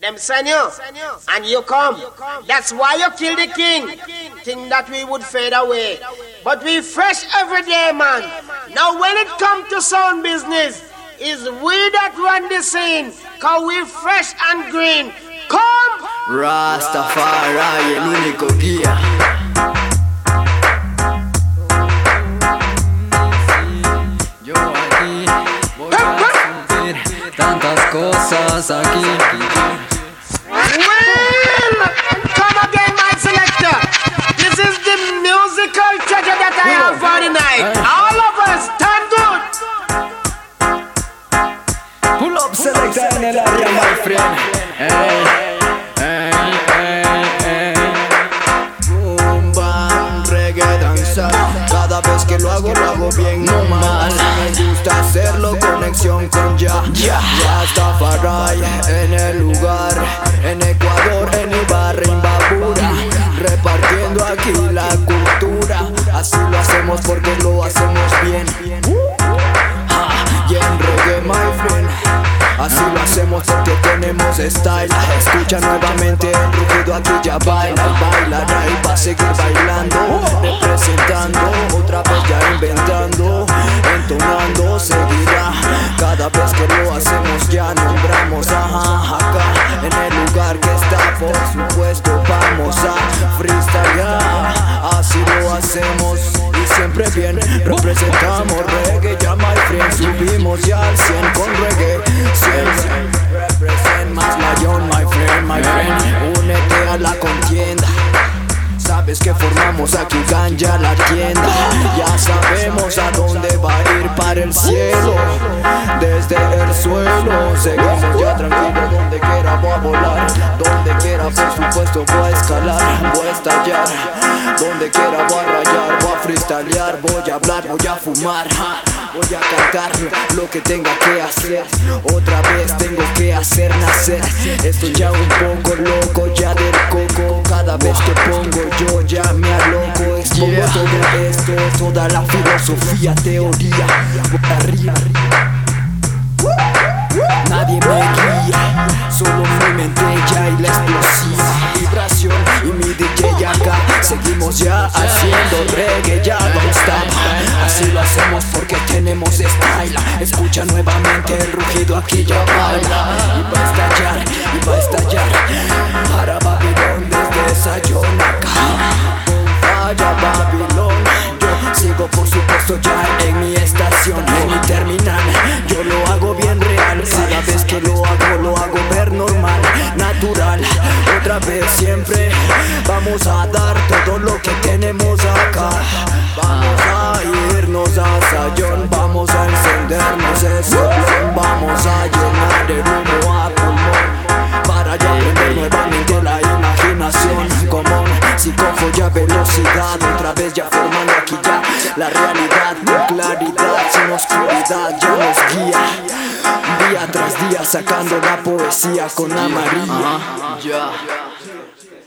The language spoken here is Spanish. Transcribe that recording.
Them send you, and you come. That's why you kill the king. Think that we would fade away. But we fresh every day, man. Now when it come to sound business, is we that run the scene. Cause we fresh and green. Come! Rastafari, el único guía. Yo aquí voy a subir tantas cosas aquí. El área, my friend. Boom, reggae, danza. Cada vez que lo hago, lo hago bien, no mal. Me gusta hacerlo, conexión con ya. Ya, Rastafari en el lugar. En Ecuador, en Ibarra, en Babura. Repartiendo aquí la cultura. Así lo hacemos porque lo hacemos bien. Porque tenemos style. Escucha nuevamente el rugido aquí ya baila Bailará y va a seguir bailando Representando, otra vez ya inventando Entonando, seguirá. Cada vez que lo hacemos ya nombramos Ajá, acá en el lugar que está Por supuesto vamos a freestylear. Así lo hacemos y siempre bien Representamos reggae, ya my friend Subimos ya al 100 con reggae Siempre. represent más lion, my friend, my friend. Únete a la contienda. Sabes que formamos aquí ganja la tienda. Ya sabemos a dónde va a ir para el cielo Desde el suelo Seguimos ya tranquilos donde quiera voy a volar. Donde quiera por supuesto voy a escalar Voy a estallar. Donde quiera voy a rayar Voy a freestylear Voy a hablar, voy a fumar. Voy a cantar lo que tenga que hacer. Otra vez tengo que hacer nacer. Estoy ya un poco loco ya del coco. Cada vez que pongo yo ya me aloco. Expongo todo esto, toda la filosofía, teoría. Por arriba Nadie me guía, solo mi mente ya y la explosiva vibración. Y mi DJ acá Seguimos ya haciendo reggae, ya don't stop Así lo hacemos porque tenemos style. Escucha nuevamente el rugido aquí ya baila. Y va a estallar, y va a estallar. Para Babilón desde Sayón acá. Vaya Babilón Yo sigo por supuesto ya en mi Siempre. Vamos a dar todo lo que tenemos acá. Vamos a irnos a Sayón Vamos a encendernos blon Vamos a llenar el humo a pulmón. Para ya prender nuevamente la imaginación Común, psicofolla, velocidad Otra vez ya formando aquí ya la realidad Con claridad, sin oscuridad ya nos guía. Día tras día sacando la poesía con amarillo Ya. two.